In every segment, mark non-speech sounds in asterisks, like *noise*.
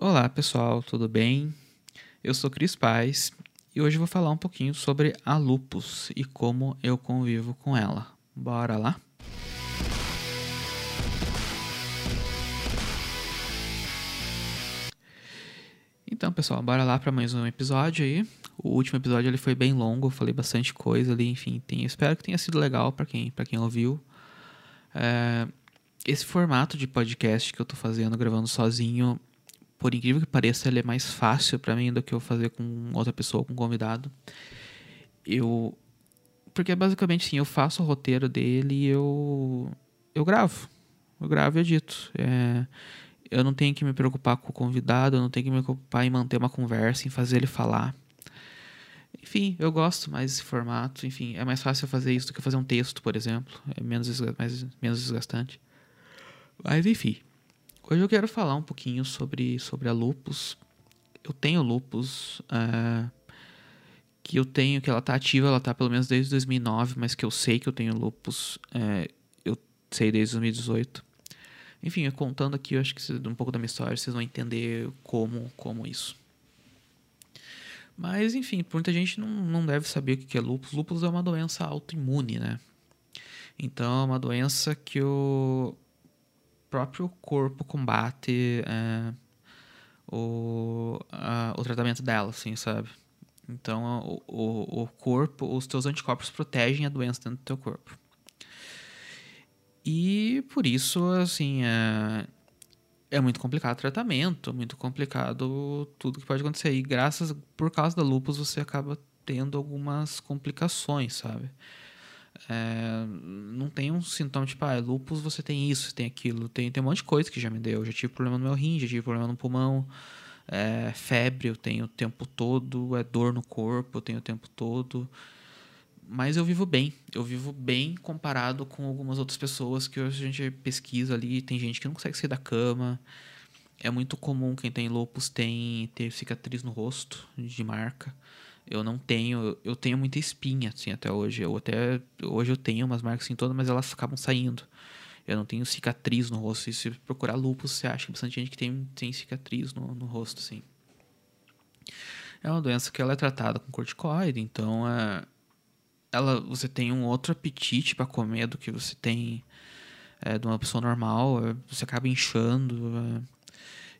Olá pessoal, tudo bem? Eu sou Cris Paz e hoje vou falar um pouquinho sobre a lupus e como eu convivo com ela. Bora lá? Então, pessoal, bora lá para mais um episódio aí. O último episódio ele foi bem longo, eu falei bastante coisa ali, enfim, tem, espero que tenha sido legal para quem, quem ouviu. É, esse formato de podcast que eu tô fazendo, gravando sozinho, por incrível que pareça, ele é mais fácil para mim do que eu fazer com outra pessoa, com um convidado. Eu. Porque basicamente, sim, eu faço o roteiro dele e eu. Eu gravo. Eu gravo e edito. É, eu não tenho que me preocupar com o convidado, eu não tenho que me preocupar em manter uma conversa, em fazer ele falar. Enfim, eu gosto mais desse formato. Enfim, é mais fácil fazer isso do que fazer um texto, por exemplo. É menos, mais, menos desgastante. Mas enfim. Hoje eu quero falar um pouquinho sobre, sobre a lupus. Eu tenho lupus. Uh, que eu tenho, que ela tá ativa, ela tá pelo menos desde 2009, mas que eu sei que eu tenho lupus. Uh, eu sei desde 2018. Enfim, contando aqui, eu acho que um pouco da minha história, vocês vão entender como, como isso. Mas, enfim, muita gente não, não deve saber o que é lupus. Lupus é uma doença autoimune, né? Então, é uma doença que o próprio corpo combate é, o, a, o tratamento dela, assim, sabe? Então, o, o, o corpo, os teus anticorpos protegem a doença dentro do teu corpo. E por isso, assim, é, é muito complicado o tratamento, muito complicado tudo que pode acontecer. E graças, por causa da lupus, você acaba tendo algumas complicações, sabe? É, não tem um sintoma tipo, ah, lupus você tem isso, tem aquilo. Tem, tem um monte de coisa que já me deu. Eu já tive problema no meu rim, já tive problema no pulmão. É, febre eu tenho o tempo todo, é dor no corpo eu tenho o tempo todo mas eu vivo bem. Eu vivo bem comparado com algumas outras pessoas que hoje a gente pesquisa ali. Tem gente que não consegue sair da cama. É muito comum quem tem lupus tem ter cicatriz no rosto de marca. Eu não tenho, eu tenho muita espinha assim até hoje. Eu até hoje eu tenho umas marcas assim todas, mas elas acabam saindo. Eu não tenho cicatriz no rosto. E se procurar lupus, você acha que bastante gente que tem, tem cicatriz no, no rosto assim. É uma doença que ela é tratada com corticoide, então é ela, você tem um outro apetite para comer do que você tem é, de uma pessoa normal. É, você acaba inchando. É.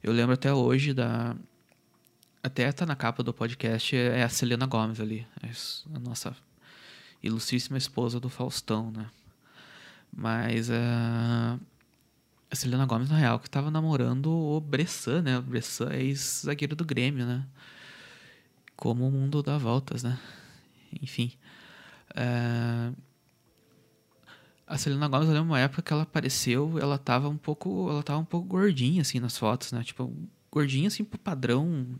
Eu lembro até hoje da. Até tá na capa do podcast, é a Selena Gomes ali. É a nossa ilustríssima esposa do Faustão, né? Mas a. A Selena Gomes, na real, que tava namorando o Bressan, né? O Bressan é ex-zagueiro do Grêmio, né? Como o mundo dá voltas, né? Enfim. É... A Selena Gomez, eu lembro uma época que ela apareceu, ela tava um pouco, ela tava um pouco gordinha, assim, nas fotos, né? Tipo, gordinha, assim, pro padrão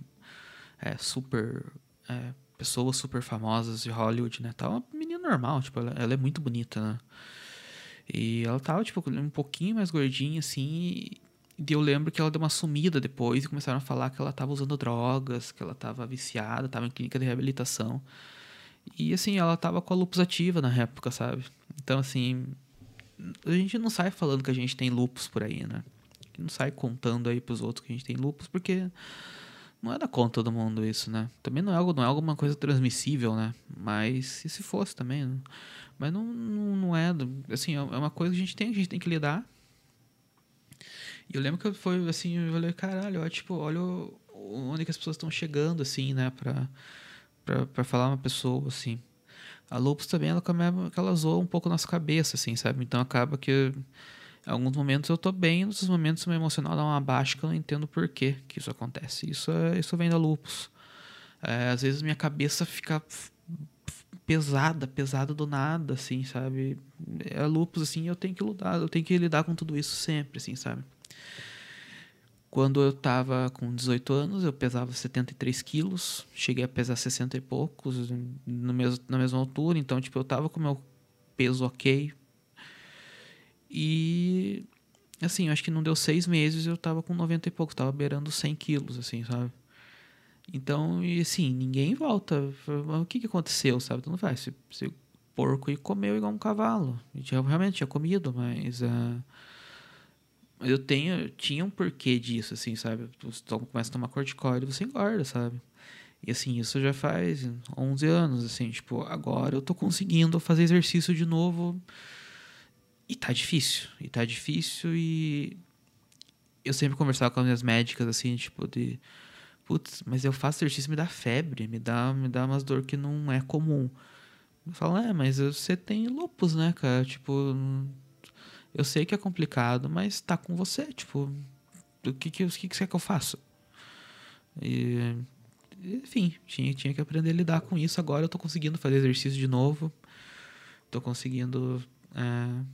é, super... É, pessoas super famosas de Hollywood, né? Tava uma menina normal, tipo, ela, ela, é muito bonita, né? E ela tava, tipo, um pouquinho mais gordinha, assim, e eu lembro que ela deu uma sumida depois e começaram a falar que ela tava usando drogas, que ela tava viciada, tava em clínica de reabilitação. E assim, ela tava com a lupus ativa na época, sabe? Então, assim, a gente não sai falando que a gente tem lupus por aí, né? Não sai contando aí pros outros que a gente tem lupus, porque não é da conta do mundo isso, né? Também não é, algo, não é alguma coisa transmissível, né? Mas e se fosse também, né? Mas não, não, não é, assim, é uma coisa que a gente tem, a gente tem que lidar. E eu lembro que foi assim, eu falei, caralho, tipo, olha onde que as pessoas estão chegando, assim, né, pra para falar uma pessoa, assim. A lupus também, ela, ela zoa um pouco nossa cabeça, assim, sabe? Então acaba que alguns momentos eu tô bem, em outros momentos meu emocional dá uma baixa que eu não entendo por que que isso acontece. Isso, é, isso vem da lupus. É, às vezes minha cabeça fica pesada, pesada do nada, assim, sabe? É lupus, assim, eu tenho que lutar, eu tenho que lidar com tudo isso sempre, assim, sabe? Quando eu estava com 18 anos, eu pesava 73 quilos, cheguei a pesar 60 e poucos no mesmo, na mesma altura, então, tipo, eu tava com meu peso ok. E, assim, eu acho que não deu seis meses, eu tava com 90 e poucos, tava beirando 100 quilos, assim, sabe? Então, e assim, ninguém volta. O que que aconteceu, sabe? Tu não vai. Se, se porco e comeu igual um cavalo. Gente realmente tinha comido, mas. Uh, eu tenho, eu tinha um porquê disso, assim, sabe? Você começa a tomar corticoide e você engorda, sabe? E assim, isso já faz 11 anos, assim, tipo, agora eu tô conseguindo fazer exercício de novo e tá difícil, e tá difícil e eu sempre conversava com as minhas médicas, assim, tipo, de putz, mas eu faço exercício me dá febre, me dá, me dá umas dor que não é comum. Eu falo, é, mas você tem lupus, né, cara? Tipo, eu sei que é complicado, mas tá com você, tipo, o que que, o que, que você quer que eu faça? E, enfim, tinha, tinha que aprender a lidar com isso. Agora eu tô conseguindo fazer exercício de novo. Tô conseguindo. É...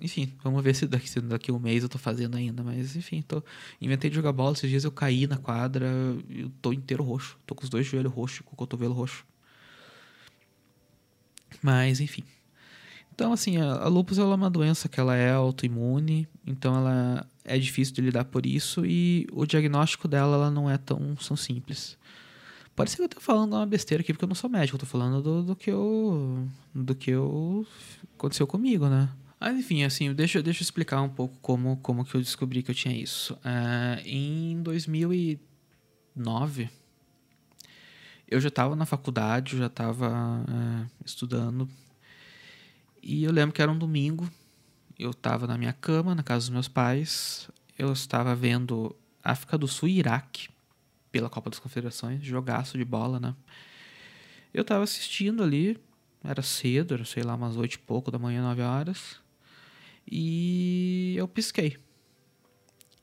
Enfim, vamos ver se daqui, se daqui um mês eu tô fazendo ainda. Mas enfim, tô... inventei de jogar bola. Esses dias eu caí na quadra. Eu tô inteiro roxo. Tô com os dois joelhos roxos, com o cotovelo roxo. Mas enfim. Então, assim, a, a lupus é uma doença que ela é autoimune, então ela é difícil de lidar por isso e o diagnóstico dela ela não é tão, tão simples. Ser que eu esteja falando uma besteira aqui, porque eu não sou médico, eu tô falando do, do que eu. do que eu. aconteceu comigo, né? Mas enfim, assim, deixa, deixa eu explicar um pouco como, como que eu descobri que eu tinha isso. Uh, em 2009, eu já estava na faculdade, já estava uh, estudando. E eu lembro que era um domingo, eu estava na minha cama, na casa dos meus pais, eu estava vendo África do Sul e Iraque pela Copa das Confederações, jogaço de bola, né? Eu tava assistindo ali, era cedo, era sei lá, umas oito e pouco da manhã, nove horas, e eu pisquei.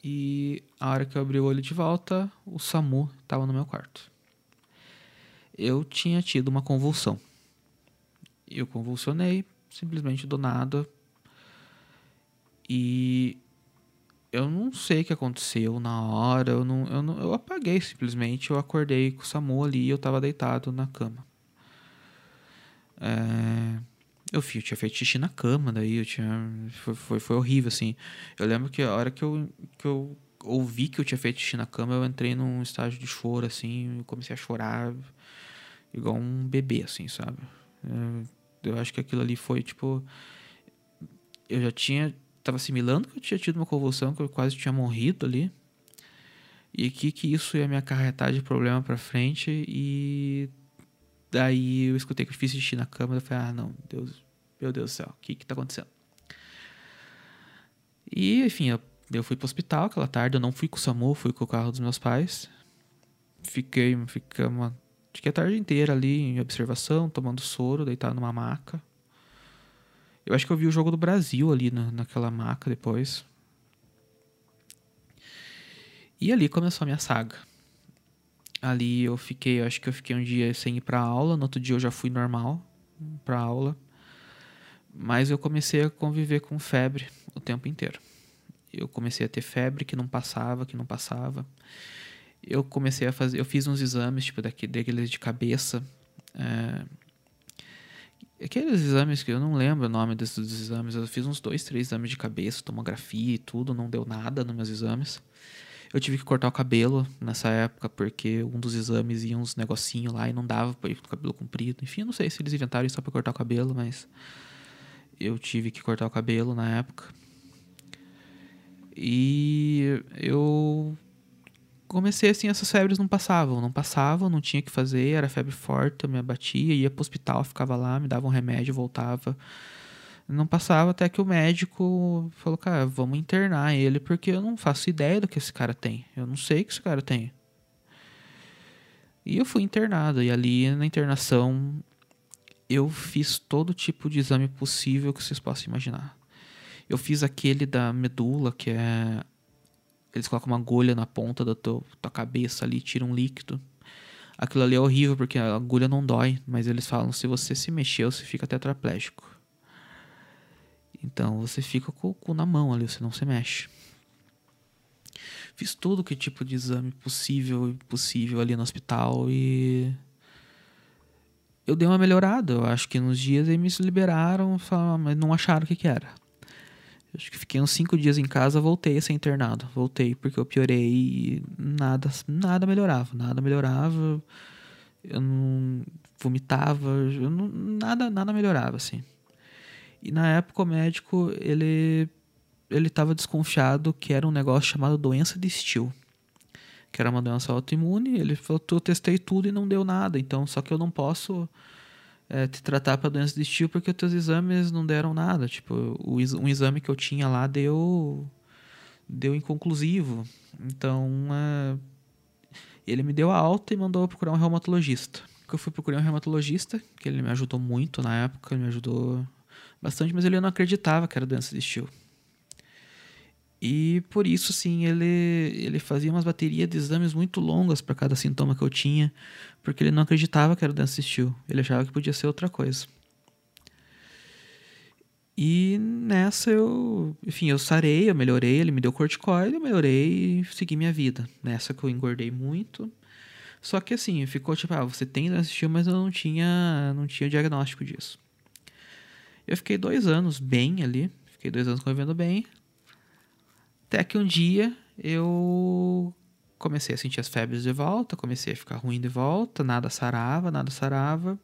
E a hora que eu abri o olho de volta, o SAMU tava no meu quarto. Eu tinha tido uma convulsão. Eu convulsionei, simplesmente do nada. E eu não sei o que aconteceu na hora, eu não, eu não, eu apaguei simplesmente, eu acordei com o Samu ali e eu tava deitado na cama. É, eu, eu tinha feito xixi na cama, daí eu tinha, foi, foi, foi, horrível, assim. Eu lembro que a hora que eu, que eu ouvi que eu tinha feito xixi na cama, eu entrei num estágio de choro, assim, comecei a chorar igual um bebê, assim, sabe? Eu, eu acho que aquilo ali foi, tipo, eu já tinha estava assimilando que eu tinha tido uma convulsão, que eu quase tinha morrido ali. E que, que isso ia me acarretar de problema para frente. E daí eu escutei que eu fiz xixi na cama. Eu falei, ah, não, Deus, meu Deus do céu, o que que tá acontecendo? E, enfim, eu, eu fui pro hospital aquela tarde. Eu não fui com o SAMU, fui com o carro dos meus pais. Fiquei, ficamos, fiquei a tarde inteira ali em observação, tomando soro, deitado numa maca. Eu acho que eu vi o jogo do Brasil ali na, naquela maca depois. E ali começou a minha saga. Ali eu fiquei, eu acho que eu fiquei um dia sem ir pra aula, no outro dia eu já fui normal pra aula. Mas eu comecei a conviver com febre o tempo inteiro. Eu comecei a ter febre que não passava, que não passava. Eu comecei a fazer, eu fiz uns exames, tipo, daqui, daqueles de cabeça. É, Aqueles exames que eu não lembro o nome desses exames, eu fiz uns dois, três exames de cabeça, tomografia e tudo, não deu nada nos meus exames. Eu tive que cortar o cabelo nessa época, porque um dos exames ia uns negocinho lá e não dava pra ir com o cabelo comprido. Enfim, eu não sei se eles inventaram isso só pra cortar o cabelo, mas eu tive que cortar o cabelo na época. E eu comecei assim, essas febres não passavam, não passavam, não tinha que fazer, era febre forte, eu me abatia, ia pro hospital, ficava lá, me dava um remédio, voltava. Não passava até que o médico falou, cara, vamos internar ele, porque eu não faço ideia do que esse cara tem. Eu não sei o que esse cara tem. E eu fui internado, e ali na internação eu fiz todo tipo de exame possível que vocês possam imaginar. Eu fiz aquele da medula, que é eles colocam uma agulha na ponta da tua, tua cabeça ali, tiram um líquido. Aquilo ali é horrível porque a agulha não dói, mas eles falam se você se mexer, você fica tetraplégico. Então você fica com o cu na mão ali, você não se mexe. Fiz tudo que tipo de exame possível e possível ali no hospital e eu dei uma melhorada. Eu acho que nos dias eles me liberaram, falaram, mas não acharam o que, que era. Acho que fiquei uns cinco dias em casa, voltei a ser internado. Voltei porque eu piorei e nada, nada melhorava, nada melhorava. Eu não vomitava, eu não, nada, nada melhorava assim. E na época o médico, ele ele estava desconfiado que era um negócio chamado doença de Still, que era uma doença autoimune. Ele falou: eu testei tudo e não deu nada, então só que eu não posso é, te tratar para doença de Still porque teus exames não deram nada. Tipo, o, um exame que eu tinha lá deu deu inconclusivo. Então, é, ele me deu a alta e mandou procurar um reumatologista. Eu fui procurar um reumatologista, que ele me ajudou muito na época, ele me ajudou bastante, mas ele não acreditava que era doença de Still. E por isso, sim, ele, ele fazia umas baterias de exames muito longas para cada sintoma que eu tinha, porque ele não acreditava que era doença de Still. Ele achava que podia ser outra coisa. E nessa eu, enfim, eu sarei, eu melhorei, ele me deu corticoide, eu melhorei e segui minha vida. Nessa que eu engordei muito. Só que assim, ficou tipo, ah, você tem doença de Still, mas eu não tinha, não tinha diagnóstico disso. Eu fiquei dois anos bem ali, fiquei dois anos convivendo bem. Até que um dia eu comecei a sentir as febres de volta, comecei a ficar ruim de volta, nada sarava, nada sarava.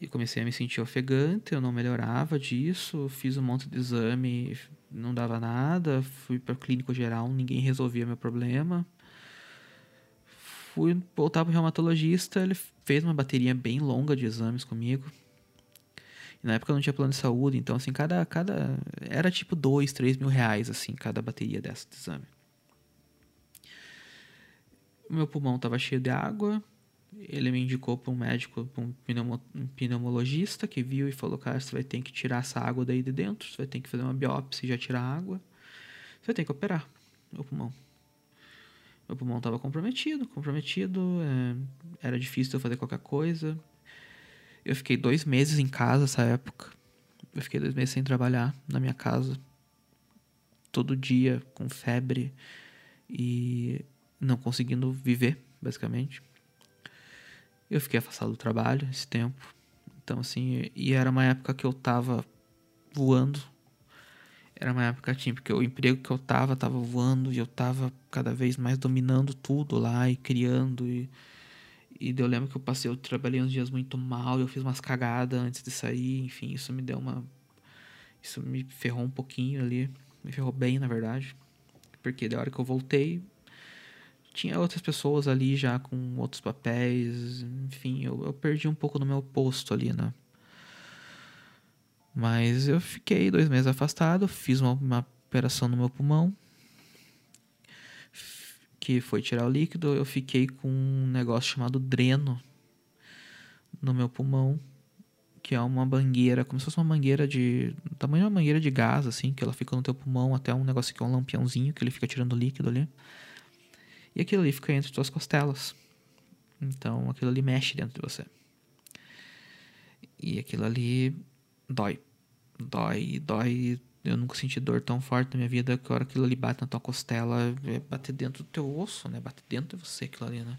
E comecei a me sentir ofegante, eu não melhorava disso, fiz um monte de exame, não dava nada, fui para o clínico geral, ninguém resolvia meu problema. Fui voltar para o reumatologista, ele fez uma bateria bem longa de exames comigo. Na época não tinha plano de saúde, então assim, cada. cada era tipo dois, três mil reais, assim, cada bateria dessa de exame. O meu pulmão estava cheio de água. Ele me indicou para um médico, para um, pneumo, um pneumologista, que viu e falou: Cara, você vai ter que tirar essa água daí de dentro, você vai ter que fazer uma biópsia e já tirar a água. Você vai ter que operar meu pulmão. Meu pulmão estava comprometido, comprometido, é, era difícil eu fazer qualquer coisa. Eu fiquei dois meses em casa essa época. Eu fiquei dois meses sem trabalhar na minha casa. Todo dia, com febre e não conseguindo viver, basicamente. Eu fiquei afastado do trabalho esse tempo. Então, assim, e era uma época que eu tava voando. Era uma época, assim, porque o emprego que eu tava, tava voando e eu tava cada vez mais dominando tudo lá e criando e e eu lembro que eu passei, eu trabalhei uns dias muito mal, eu fiz umas cagadas antes de sair, enfim, isso me deu uma. Isso me ferrou um pouquinho ali. Me ferrou bem, na verdade. Porque da hora que eu voltei, tinha outras pessoas ali já com outros papéis, enfim, eu, eu perdi um pouco no meu posto ali, né? Mas eu fiquei dois meses afastado, fiz uma, uma operação no meu pulmão, que foi tirar o líquido, eu fiquei com um negócio chamado dreno no meu pulmão, que é uma mangueira, como se fosse uma mangueira de. tamanho de uma mangueira de gás, assim, que ela fica no teu pulmão até um negócio que é um lampiãozinho, que ele fica tirando líquido ali. E aquilo ali fica entre tuas costelas. Então aquilo ali mexe dentro de você. E aquilo ali dói. Dói, dói eu nunca senti dor tão forte na minha vida que a hora que aquilo ali bate na tua costela, é bater dentro do teu osso, né? Bater dentro de você aquilo ali, né?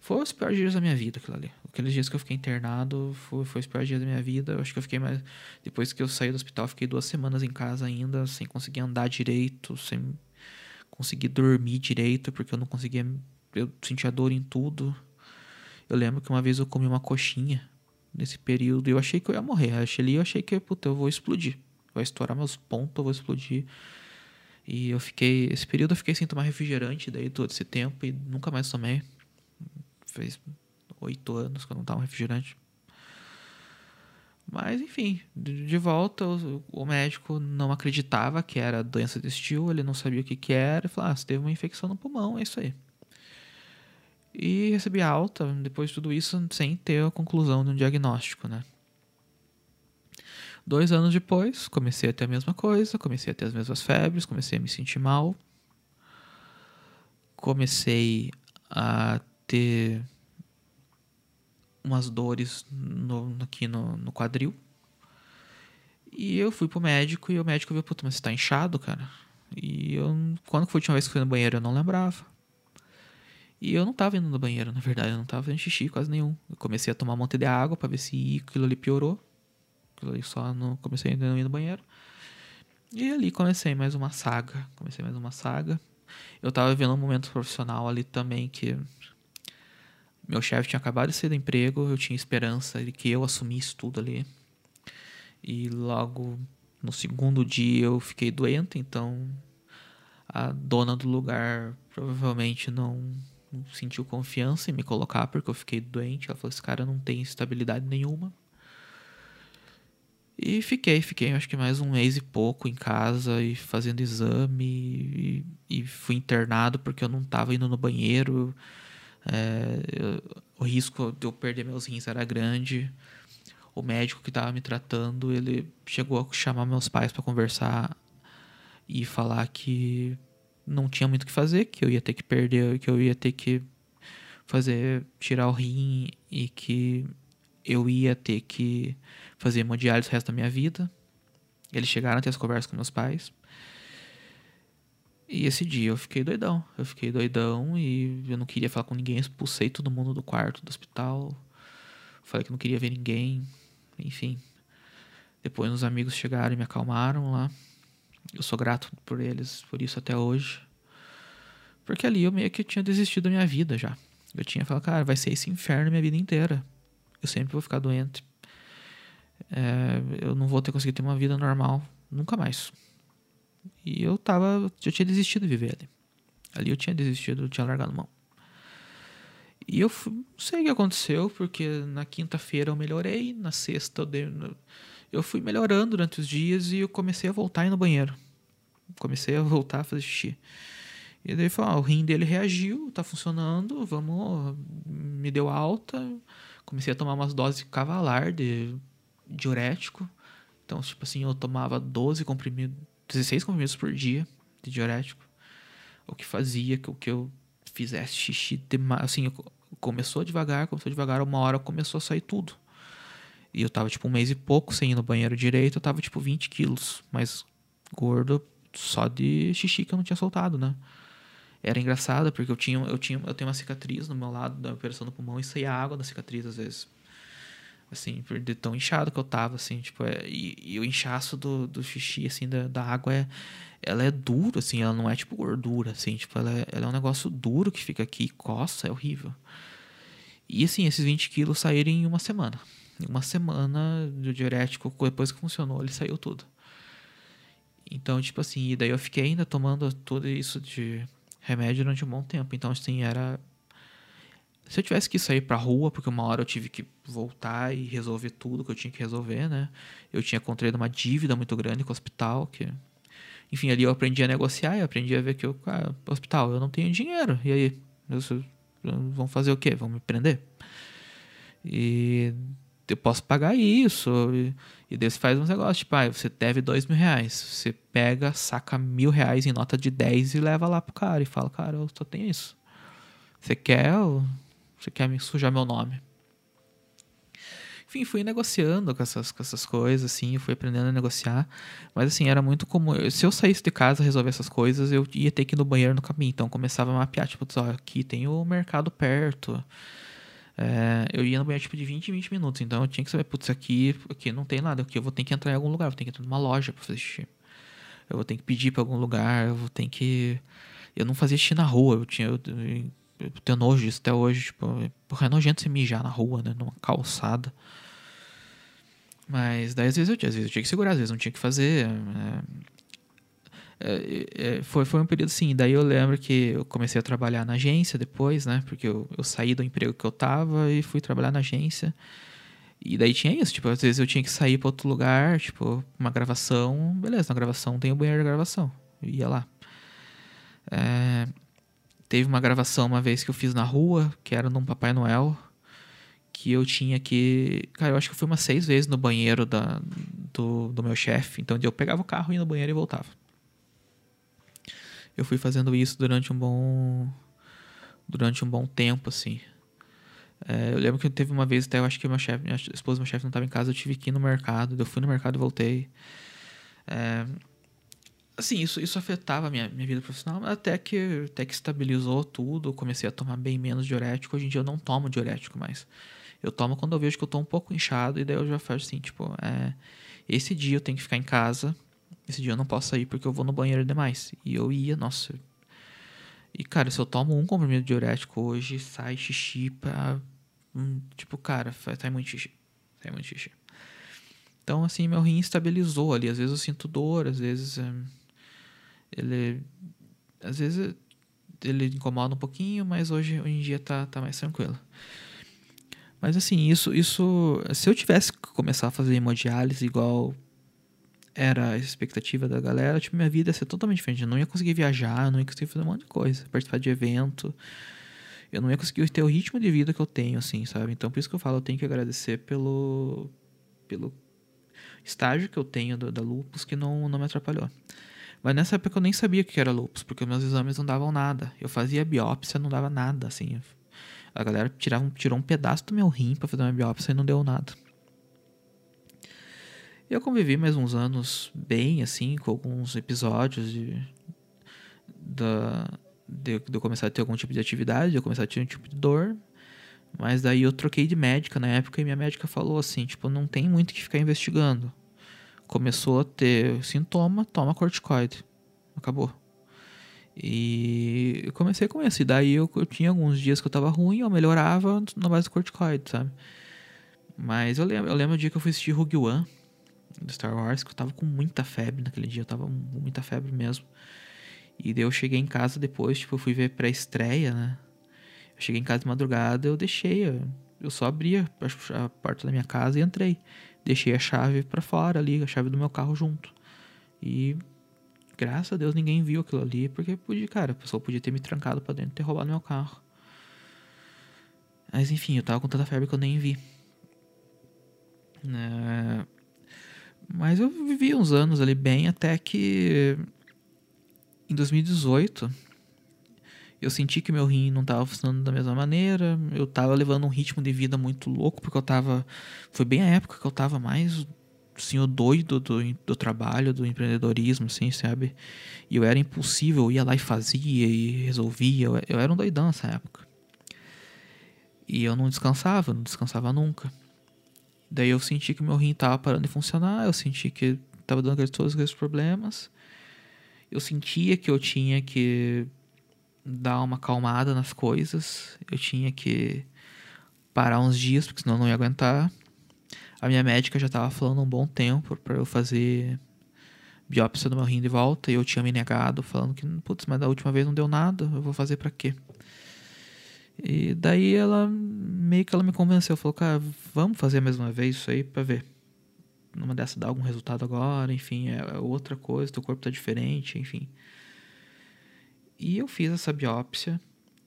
Foi os piores dias da minha vida aquilo ali. Aqueles dias que eu fiquei internado foi, foi os piores dias da minha vida. Eu acho que eu fiquei mais. Depois que eu saí do hospital, fiquei duas semanas em casa ainda, sem conseguir andar direito, sem conseguir dormir direito, porque eu não conseguia. Eu sentia dor em tudo. Eu lembro que uma vez eu comi uma coxinha nesse período e eu achei que eu ia morrer. Eu achei ali, eu achei que, puta, eu vou explodir vai estourar meus pontos, eu vou explodir. E eu fiquei, esse período eu fiquei sem tomar refrigerante daí todo esse tempo e nunca mais tomei. Fez oito anos que eu não tomo refrigerante. Mas enfim, de, volta o, o, médico não acreditava que era doença de estilo, ele não sabia o que, que era, e falou: ah, você teve uma infecção no pulmão, é isso aí. E recebi alta depois de tudo isso sem ter a conclusão de um diagnóstico, né? Dois anos depois, comecei a ter a mesma coisa, comecei a ter as mesmas febres, comecei a me sentir mal. Comecei a ter umas dores no, aqui no, no quadril. E eu fui pro médico e o médico viu, puta, mas você tá inchado, cara. E eu, quando foi a última vez que fui no banheiro, eu não lembrava. E eu não tava indo no banheiro, na verdade, eu não tava fazendo xixi quase nenhum. Eu comecei a tomar um monte de água para ver se aquilo ali piorou. Ali só não comecei a ir no banheiro. E ali comecei mais uma saga. Comecei mais uma saga. Eu tava vivendo um momento profissional ali também que meu chefe tinha acabado de sair do emprego, eu tinha esperança de que eu assumisse tudo ali. E logo No segundo dia eu fiquei doente, então a dona do lugar provavelmente não, não sentiu confiança em me colocar porque eu fiquei doente. Ela falou: esse cara não tem estabilidade nenhuma. E fiquei, fiquei acho que mais um mês e pouco em casa e fazendo exame e, e fui internado porque eu não estava indo no banheiro. É, eu, o risco de eu perder meus rins era grande. O médico que estava me tratando, ele chegou a chamar meus pais para conversar e falar que não tinha muito o que fazer, que eu ia ter que perder, que eu ia ter que fazer tirar o rim e que eu ia ter que fazer hemodiálise o resto da minha vida. Eles chegaram a ter essa conversa com meus pais. E esse dia eu fiquei doidão. Eu fiquei doidão e eu não queria falar com ninguém. Expulsei todo mundo do quarto do hospital. Falei que não queria ver ninguém. Enfim. Depois uns amigos chegaram e me acalmaram lá. Eu sou grato por eles, por isso até hoje. Porque ali eu meio que tinha desistido da minha vida já. Eu tinha falado, cara, vai ser esse inferno minha vida inteira. Eu sempre vou ficar doente. É, eu não vou ter conseguido ter uma vida normal. Nunca mais. E eu tava. Eu tinha desistido de viver ali. Ali eu tinha desistido, eu tinha largado mão. E eu fui, não sei o que aconteceu, porque na quinta-feira eu melhorei, na sexta eu, dei, eu fui melhorando durante os dias e eu comecei a voltar a ir no banheiro. Comecei a voltar a fazer xixi. E daí falou, ah, o rim dele reagiu, tá funcionando, vamos, me deu alta. Comecei a tomar umas doses cavalar de diurético. Então, tipo assim, eu tomava 12 comprimidos, 16 comprimidos por dia de diurético. O que fazia que o que eu fizesse xixi demais, assim, começou devagar, começou devagar, uma hora começou a sair tudo. E eu tava tipo um mês e pouco sem ir no banheiro direito, eu tava tipo 20 quilos, mas gordo só de xixi que eu não tinha soltado, né? Era engraçado porque eu tinha, eu tinha, eu tenho uma cicatriz no meu lado da operação do pulmão e saía água da cicatriz às vezes assim, de tão inchado que eu tava, assim, tipo, é, e, e, o inchaço do, do xixi, assim, da, da água é, ela é dura, assim, ela não é tipo gordura, assim, tipo, ela é, ela é um negócio duro que fica aqui, coça, é horrível. E, assim, esses 20 quilos saíram em uma semana. Em uma semana do diurético, depois que funcionou, ele saiu tudo. Então, tipo assim, e daí eu fiquei ainda tomando tudo isso de remédio durante um bom tempo. Então, assim, era se eu tivesse que sair pra rua, porque uma hora eu tive que voltar e resolver tudo que eu tinha que resolver, né? Eu tinha contraído uma dívida muito grande com o hospital, que... Enfim, ali eu aprendi a negociar, eu aprendi a ver que eu... Ah, hospital, eu não tenho dinheiro. E aí? Vão fazer o quê? Vão me prender? E eu posso pagar isso. E, e daí você faz uns negócios, tipo, ah, você deve dois mil reais. Você pega, saca mil reais em nota de 10 e leva lá pro cara e fala, cara, eu só tenho isso. Você quer? Você quer me sujar meu nome? Enfim, fui negociando com essas, com essas coisas, assim, fui aprendendo a negociar. Mas, assim, era muito comum. Se eu saísse de casa resolver essas coisas, eu ia ter que ir no banheiro no caminho. Então, começava a mapear, tipo, ó, aqui tem o mercado perto. É, eu ia no banheiro, tipo, de 20 em 20 minutos. Então, eu tinha que saber, putz, aqui, aqui não tem nada. Aqui eu vou ter que entrar em algum lugar. Vou ter que entrar numa loja pra fazer xixi. Eu vou ter que pedir pra algum lugar. Eu vou ter que... Eu não fazia xixi na rua. Eu tinha... Eu, tenho nojo disso até hoje. Tipo, porra, é nojento você mijar na rua, né? Numa calçada. Mas daí às vezes eu, às vezes eu tinha que segurar, às vezes não tinha que fazer. É, é, é, foi, foi um período assim. Daí eu lembro que eu comecei a trabalhar na agência depois, né? Porque eu, eu saí do emprego que eu tava e fui trabalhar na agência. E daí tinha isso, tipo, às vezes eu tinha que sair para outro lugar, tipo, uma gravação, beleza, na gravação tem o banheiro de gravação. Eu ia lá. É, Teve uma gravação uma vez que eu fiz na rua, que era num Papai Noel, que eu tinha que. Cara, eu acho que eu fui umas seis vezes no banheiro da, do, do meu chefe. Então eu pegava o carro, ia no banheiro e voltava. Eu fui fazendo isso durante um bom. Durante um bom tempo, assim. É, eu lembro que teve uma vez, até eu acho que meu chefe, minha esposa meu chefe não estava em casa, eu tive que ir no mercado. Eu fui no mercado e voltei. É, assim, isso, isso afetava a minha, minha vida profissional, até que, até que estabilizou tudo, comecei a tomar bem menos diurético. Hoje em dia eu não tomo diurético mais. Eu tomo quando eu vejo que eu tô um pouco inchado, e daí eu já faço assim, tipo, é, esse dia eu tenho que ficar em casa, esse dia eu não posso sair porque eu vou no banheiro demais. E eu ia, nossa. E, cara, se eu tomo um comprimido diurético hoje, sai xixi pra. Hum, tipo, cara, sai muito xixi. Sai muito xixi. Então, assim, meu rim estabilizou ali. Às vezes eu sinto dor, às vezes é, ele. Às vezes ele incomoda um pouquinho, mas hoje, hoje em dia tá, tá mais tranquilo. Mas assim, isso, isso. Se eu tivesse que começar a fazer hemodiálise igual era a expectativa da galera, tipo, minha vida ia ser totalmente diferente. Eu não ia conseguir viajar, eu não ia conseguir fazer um monte de coisa, participar de evento. Eu não ia conseguir ter o ritmo de vida que eu tenho, assim, sabe? Então, por isso que eu falo, eu tenho que agradecer pelo, pelo estágio que eu tenho da, da lupus que não, não me atrapalhou. Mas nessa época eu nem sabia o que era lupus, porque meus exames não davam nada. Eu fazia biópsia, não dava nada, assim. A galera tirava, tirou um pedaço do meu rim para fazer uma biópsia e não deu nada. Eu convivi mais uns anos bem, assim, com alguns episódios de, da, de, de eu começar a ter algum tipo de atividade, de eu começar a ter um tipo de dor. Mas daí eu troquei de médica na época e minha médica falou assim, tipo, não tem muito que ficar investigando. Começou a ter sintoma, toma corticoide. Acabou. E eu comecei com isso. E daí eu, eu tinha alguns dias que eu tava ruim, eu melhorava na base do corticoide, sabe? Mas eu lembro, eu lembro o dia que eu fui assistir Rogue One do Star Wars, que eu tava com muita febre naquele dia, eu tava com muita febre mesmo. E daí eu cheguei em casa depois, tipo, eu fui ver pré-estreia, né? Eu cheguei em casa de madrugada, eu deixei, eu só abri a porta da minha casa e entrei. Deixei a chave para fora ali, a chave do meu carro junto. E graças a Deus ninguém viu aquilo ali, porque podia, cara, a pessoa podia ter me trancado para dentro e ter roubado meu carro. Mas enfim, eu tava com tanta febre que eu nem vi. É... Mas eu vivi uns anos ali bem até que em 2018 eu senti que meu rim não estava funcionando da mesma maneira, eu estava levando um ritmo de vida muito louco, porque eu estava foi bem a época que eu estava mais assim, o doido do, do trabalho, do empreendedorismo, assim, sabe? E eu era impulsivo, eu ia lá e fazia e resolvia, eu, eu era um doidão nessa época. E eu não descansava, não descansava nunca. Daí eu senti que meu rim tava parando de funcionar, eu senti que tava dando todos aqueles problemas. Eu sentia que eu tinha que dar uma acalmada nas coisas, eu tinha que parar uns dias, porque senão não ia aguentar. A minha médica já estava falando um bom tempo para eu fazer biópsia do meu rim de volta e eu tinha me negado, falando que, putz, mas da última vez não deu nada, eu vou fazer para quê? E daí ela meio que ela me convenceu, falou, cara, vamos fazer mais uma vez isso aí para ver. Numa dessa dá algum resultado agora, enfim, é outra coisa, teu corpo tá diferente, enfim. E eu fiz essa biópsia.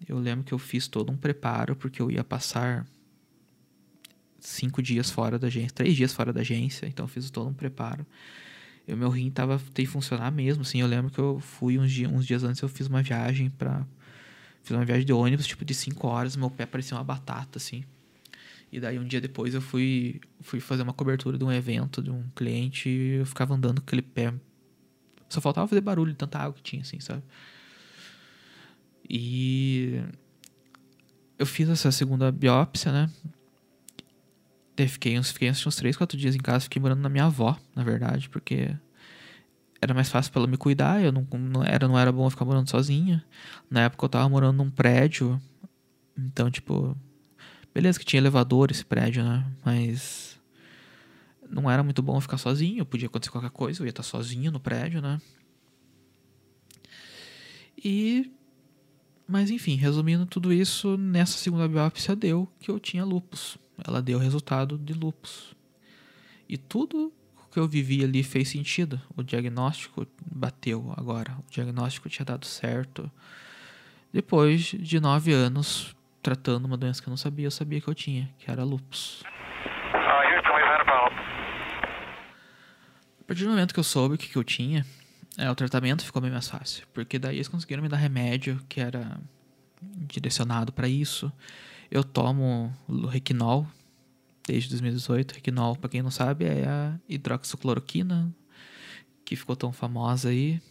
Eu lembro que eu fiz todo um preparo, porque eu ia passar cinco dias fora da agência, três dias fora da agência, então eu fiz todo um preparo. E o meu rim tava tem que funcionar mesmo, assim. Eu lembro que eu fui uns dias, uns dias antes, eu fiz uma viagem para Fiz uma viagem de ônibus, tipo, de 5 horas, meu pé parecia uma batata, assim. E daí um dia depois eu fui, fui fazer uma cobertura de um evento de um cliente e eu ficava andando com aquele pé. Só faltava fazer barulho, tanta água que tinha, assim, sabe? E eu fiz essa segunda biópsia, né? Daí fiquei uns, fiquei uns 3, 4 dias em casa, fiquei morando na minha avó, na verdade, porque era mais fácil para ela me cuidar, eu não, não, era, não era bom ficar morando sozinha. Na época eu tava morando num prédio, então, tipo, beleza que tinha elevador esse prédio, né? Mas não era muito bom ficar sozinho, podia acontecer qualquer coisa, eu ia estar sozinho no prédio, né? E. Mas enfim, resumindo tudo isso, nessa segunda biópsia deu que eu tinha lupus. Ela deu resultado de lupus. E tudo que eu vivi ali fez sentido. O diagnóstico bateu agora. O diagnóstico tinha dado certo. Depois de nove anos tratando uma doença que eu não sabia, eu sabia que eu tinha, que era lupus. A partir do momento que eu soube o que, que eu tinha, é, o tratamento ficou bem mais fácil. Porque daí eles conseguiram me dar remédio que era direcionado para isso. Eu tomo Requinol, desde 2018. Requinol, para quem não sabe, é a hidroxicloroquina, que ficou tão famosa aí.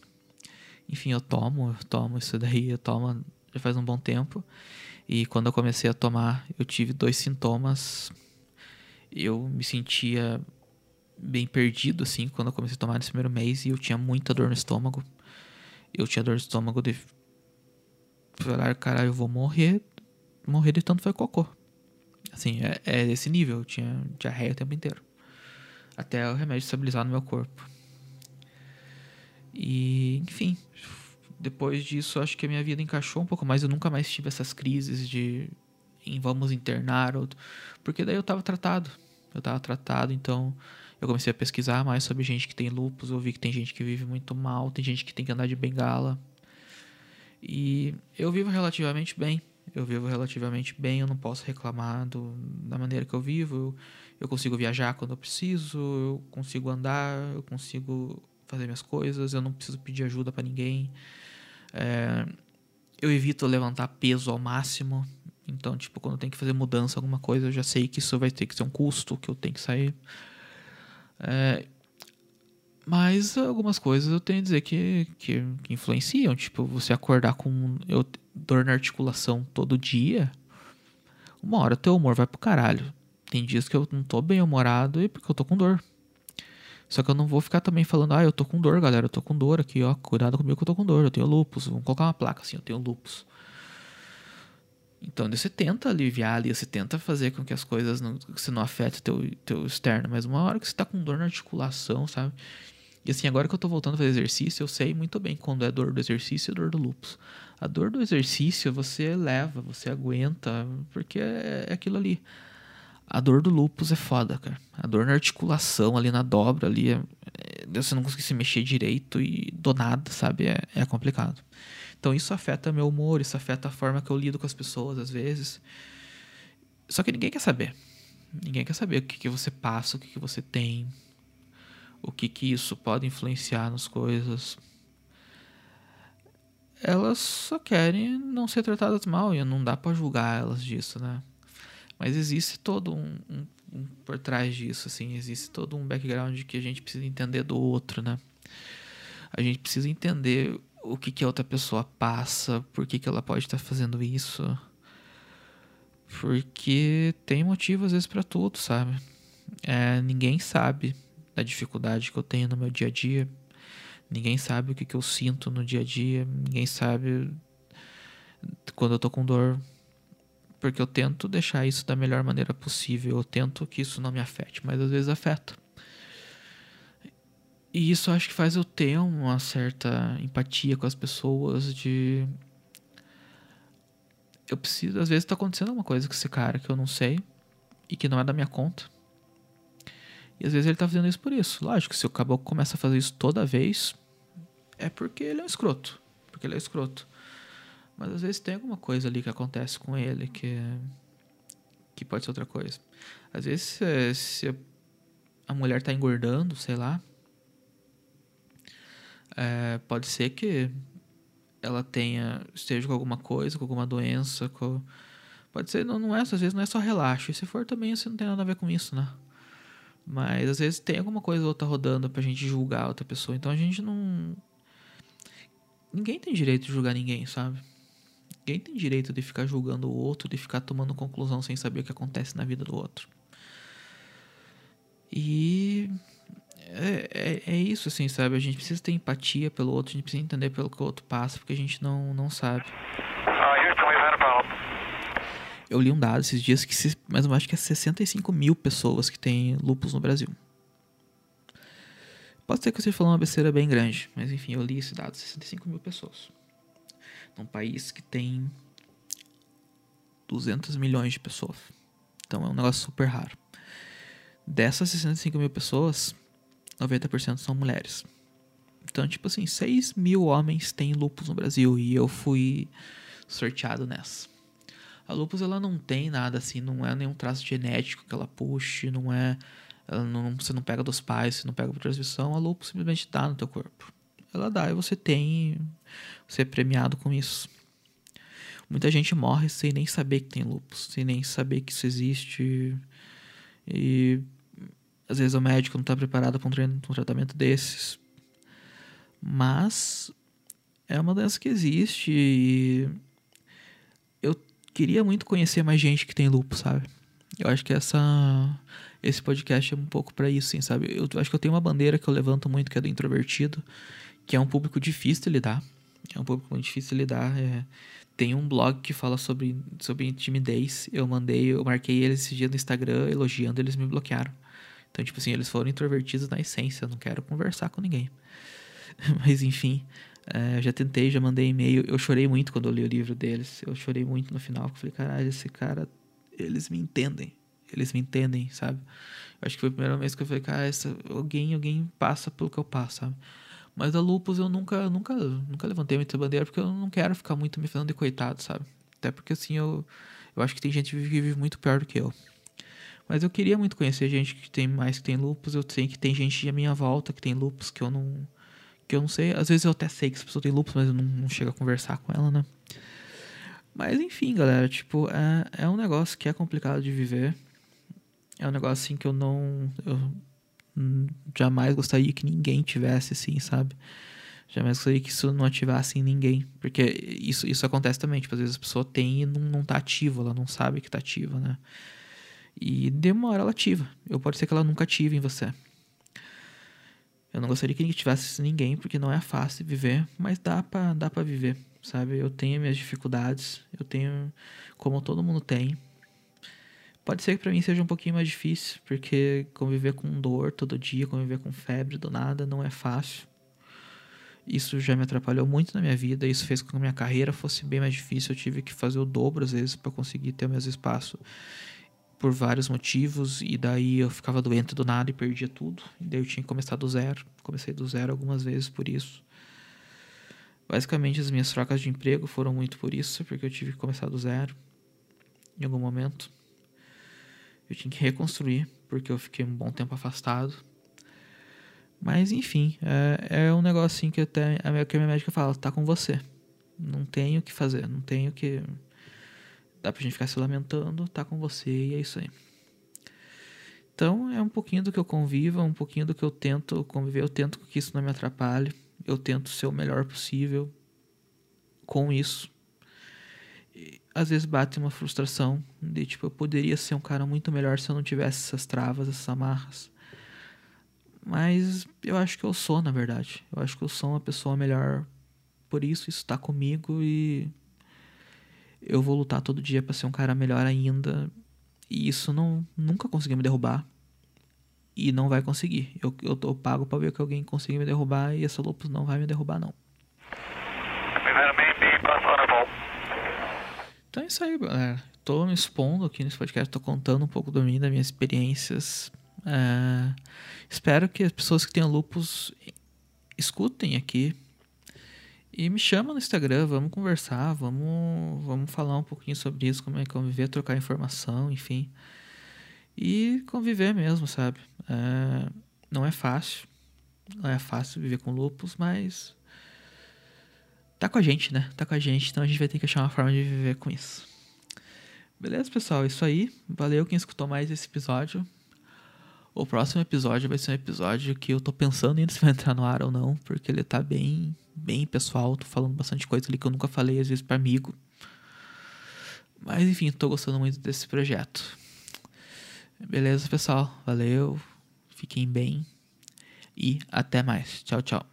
Enfim, eu tomo, eu tomo isso daí, eu tomo já faz um bom tempo. E quando eu comecei a tomar, eu tive dois sintomas. Eu me sentia bem perdido, assim, quando eu comecei a tomar nesse primeiro mês. E eu tinha muita dor no estômago. Eu tinha dor no estômago de... Falar, cara, eu vou morrer. Morrer de tanto foi cocô. Assim, é, é esse nível. Eu tinha diarreia o tempo inteiro. até o remédio estabilizar no meu corpo. E, enfim, depois disso acho que a minha vida encaixou um pouco mais. Eu nunca mais tive essas crises de em vamos internar, ou, porque daí eu estava tratado. Eu estava tratado, então eu comecei a pesquisar mais sobre gente que tem lupus. Eu vi que tem gente que vive muito mal, tem gente que tem que andar de bengala. E eu vivo relativamente bem. Eu vivo relativamente bem, eu não posso reclamar do, da maneira que eu vivo. Eu, eu consigo viajar quando eu preciso, eu consigo andar, eu consigo fazer minhas coisas, eu não preciso pedir ajuda para ninguém. É, eu evito levantar peso ao máximo. Então, tipo, quando eu tenho que fazer mudança, alguma coisa, eu já sei que isso vai ter que ser um custo, que eu tenho que sair. É, mas algumas coisas eu tenho a dizer que, que, que, influenciam. Tipo, você acordar com eu, dor na articulação todo dia, uma hora teu humor vai pro caralho. Tem dias que eu não tô bem humorado e porque eu tô com dor. Só que eu não vou ficar também falando, ah, eu tô com dor, galera, eu tô com dor aqui, ó, cuidado comigo que eu tô com dor, eu tenho lupus. Vamos colocar uma placa assim, eu tenho lupus. Então você tenta aliviar ali, você tenta fazer com que as coisas não, você não afete teu, teu externo, mas uma hora que você tá com dor na articulação, sabe? E assim, agora que eu tô voltando a fazer exercício, eu sei muito bem quando é dor do exercício e dor do lupus. A dor do exercício você leva, você aguenta, porque é, aquilo ali. A dor do lupus é foda, cara. A dor na articulação, ali na dobra, ali, é, é, você não conseguir se mexer direito e do nada, sabe? É, é complicado. Então isso afeta meu humor, isso afeta a forma que eu lido com as pessoas às vezes. Só que ninguém quer saber. Ninguém quer saber o que, que você passa, o que, que você tem, o que, que isso pode influenciar nas coisas. Elas só querem não ser tratadas mal e não dá para julgar elas disso, né? Mas existe todo um, um, um, por trás disso, assim, existe todo um background que a gente precisa entender do outro, né? A gente precisa entender o que, que a outra pessoa passa, por que, que ela pode estar fazendo isso. Porque tem motivo às vezes para tudo, sabe? É, ninguém sabe da dificuldade que eu tenho no meu dia a dia. Ninguém sabe o que, que eu sinto no dia a dia. Ninguém sabe quando eu tô com dor porque eu tento deixar isso da melhor maneira possível, eu tento que isso não me afete, mas às vezes afeta. E isso acho que faz eu ter uma certa empatia com as pessoas de eu preciso, às vezes tá acontecendo uma coisa com esse cara que eu não sei e que não é da minha conta. E às vezes ele tá fazendo isso por isso. Lógico, se o caboclo começa a fazer isso toda vez, é porque ele é um escroto. Porque ele é escroto. Mas às vezes tem alguma coisa ali que acontece com ele que, que pode ser outra coisa. Às vezes se, se a mulher tá engordando, sei lá, é, pode ser que ela tenha esteja com alguma coisa, com alguma doença, com, pode ser não, não é às vezes não é só relaxo. E se for também você não tem nada a ver com isso, né? Mas às vezes tem alguma coisa ou outra rodando pra gente julgar outra pessoa. Então a gente não ninguém tem direito de julgar ninguém, sabe? Ninguém tem direito de ficar julgando o outro, de ficar tomando conclusão sem saber o que acontece na vida do outro. E é, é, é, isso, assim, sabe? A gente precisa ter empatia pelo outro, a gente precisa entender pelo que o outro passa, porque a gente não, não sabe. Eu li um dado esses dias que se, mais ou menos acho que é 65 mil pessoas que têm lupus no Brasil. Pode ser que você falou uma besteira bem grande, mas enfim, eu li esse dado, 65 mil pessoas num país que tem 200 milhões de pessoas. Então é um negócio super raro. Dessas 65 mil pessoas, 90% são mulheres. Então, tipo assim, 6 mil homens têm lupus no Brasil e eu fui sorteado nessa. A lupus ela não tem nada assim, não é nenhum traço genético que ela puxe, não é. Não, você não pega dos pais, você não pega por transmissão, a lupus simplesmente dá no teu corpo ela dá e você tem. Você é premiado com isso. Muita gente morre sem nem saber que tem lupus, sem nem saber que isso existe. E às vezes o médico não está preparado para um, um tratamento desses. Mas é uma doença que existe e eu queria muito conhecer mais gente que tem lupus, sabe? Eu acho que essa esse podcast é um pouco para isso, sim, sabe? Eu acho que eu tenho uma bandeira que eu levanto muito que é do introvertido que é um público difícil de lidar. É um público muito difícil de lidar. É... Tem um blog que fala sobre, sobre timidez. Eu mandei, eu marquei eles esse dia no Instagram elogiando, eles me bloquearam. Então, tipo assim, eles foram introvertidos na essência. Eu não quero conversar com ninguém. *laughs* Mas, enfim, é, já tentei, já mandei e-mail. Eu chorei muito quando eu li o livro deles. Eu chorei muito no final. Eu falei, caralho, esse cara, eles me entendem. Eles me entendem, sabe? Eu acho que foi a primeira vez que eu falei, cara, essa, alguém, alguém passa pelo que eu passo, sabe? Mas a Lupus eu nunca, nunca, nunca levantei muita bandeira porque eu não quero ficar muito me falando de coitado, sabe? Até porque assim eu, eu acho que tem gente que vive muito pior do que eu. Mas eu queria muito conhecer gente que tem mais que tem lupus. Eu sei que tem gente à minha volta que tem lupus que eu não. Que eu não sei. Às vezes eu até sei que essa pessoa tem lupus, mas eu não, não chego a conversar com ela, né? Mas enfim, galera, tipo, é, é um negócio que é complicado de viver. É um negócio assim que eu não. Eu jamais gostaria que ninguém tivesse assim, sabe? Jamais gostaria que isso não ativasse em ninguém. Porque isso, isso acontece também. Tipo, às vezes a pessoa tem e não, não tá ativa, ela não sabe que tá ativa, né? E de uma hora ela ativa. Eu pode ser que ela nunca ative em você. Eu não gostaria que ninguém tivesse ninguém, porque não é fácil viver, mas dá pra, dá pra viver, sabe? Eu tenho minhas dificuldades, eu tenho, como todo mundo tem, Pode ser que para mim seja um pouquinho mais difícil, porque conviver com dor todo dia, conviver com febre do nada não é fácil. Isso já me atrapalhou muito na minha vida, isso fez com que a minha carreira fosse bem mais difícil. Eu tive que fazer o dobro às vezes para conseguir ter o mesmo espaço por vários motivos, e daí eu ficava doente do nada e perdia tudo. E daí eu tinha que começar do zero. Comecei do zero algumas vezes por isso. Basicamente, as minhas trocas de emprego foram muito por isso, porque eu tive que começar do zero em algum momento. Eu tinha que reconstruir, porque eu fiquei um bom tempo afastado. Mas enfim, é, é um negocinho que até a minha, que a minha médica fala, tá com você. Não tenho o que fazer, não tenho que. Dá pra gente ficar se lamentando, tá com você e é isso aí. Então é um pouquinho do que eu convivo, um pouquinho do que eu tento conviver, eu tento que isso não me atrapalhe, eu tento ser o melhor possível com isso às vezes bate uma frustração de tipo, eu poderia ser um cara muito melhor se eu não tivesse essas travas, essas amarras. Mas eu acho que eu sou, na verdade. Eu acho que eu sou uma pessoa melhor por isso, isso está comigo e eu vou lutar todo dia para ser um cara melhor ainda. E isso não nunca conseguiu me derrubar. E não vai conseguir. Eu, eu, eu pago para ver que alguém consiga me derrubar e essa Lopus não vai me derrubar, não. Então é isso aí, galera. Tô me expondo aqui nesse podcast, tô contando um pouco do mim, das minhas experiências. É... Espero que as pessoas que tenham lupus escutem aqui e me chamam no Instagram, vamos conversar, vamos, vamos falar um pouquinho sobre isso, como é conviver, trocar informação, enfim. E conviver mesmo, sabe? É... Não é fácil, não é fácil viver com lupus, mas tá com a gente, né? Tá com a gente, então a gente vai ter que achar uma forma de viver com isso. Beleza, pessoal? Isso aí. Valeu quem escutou mais esse episódio. O próximo episódio vai ser um episódio que eu tô pensando ainda se vai entrar no ar ou não, porque ele tá bem, bem pessoal. Tô falando bastante coisa ali que eu nunca falei, às vezes, para amigo. Mas enfim, tô gostando muito desse projeto. Beleza, pessoal? Valeu. Fiquem bem. E até mais. Tchau, tchau.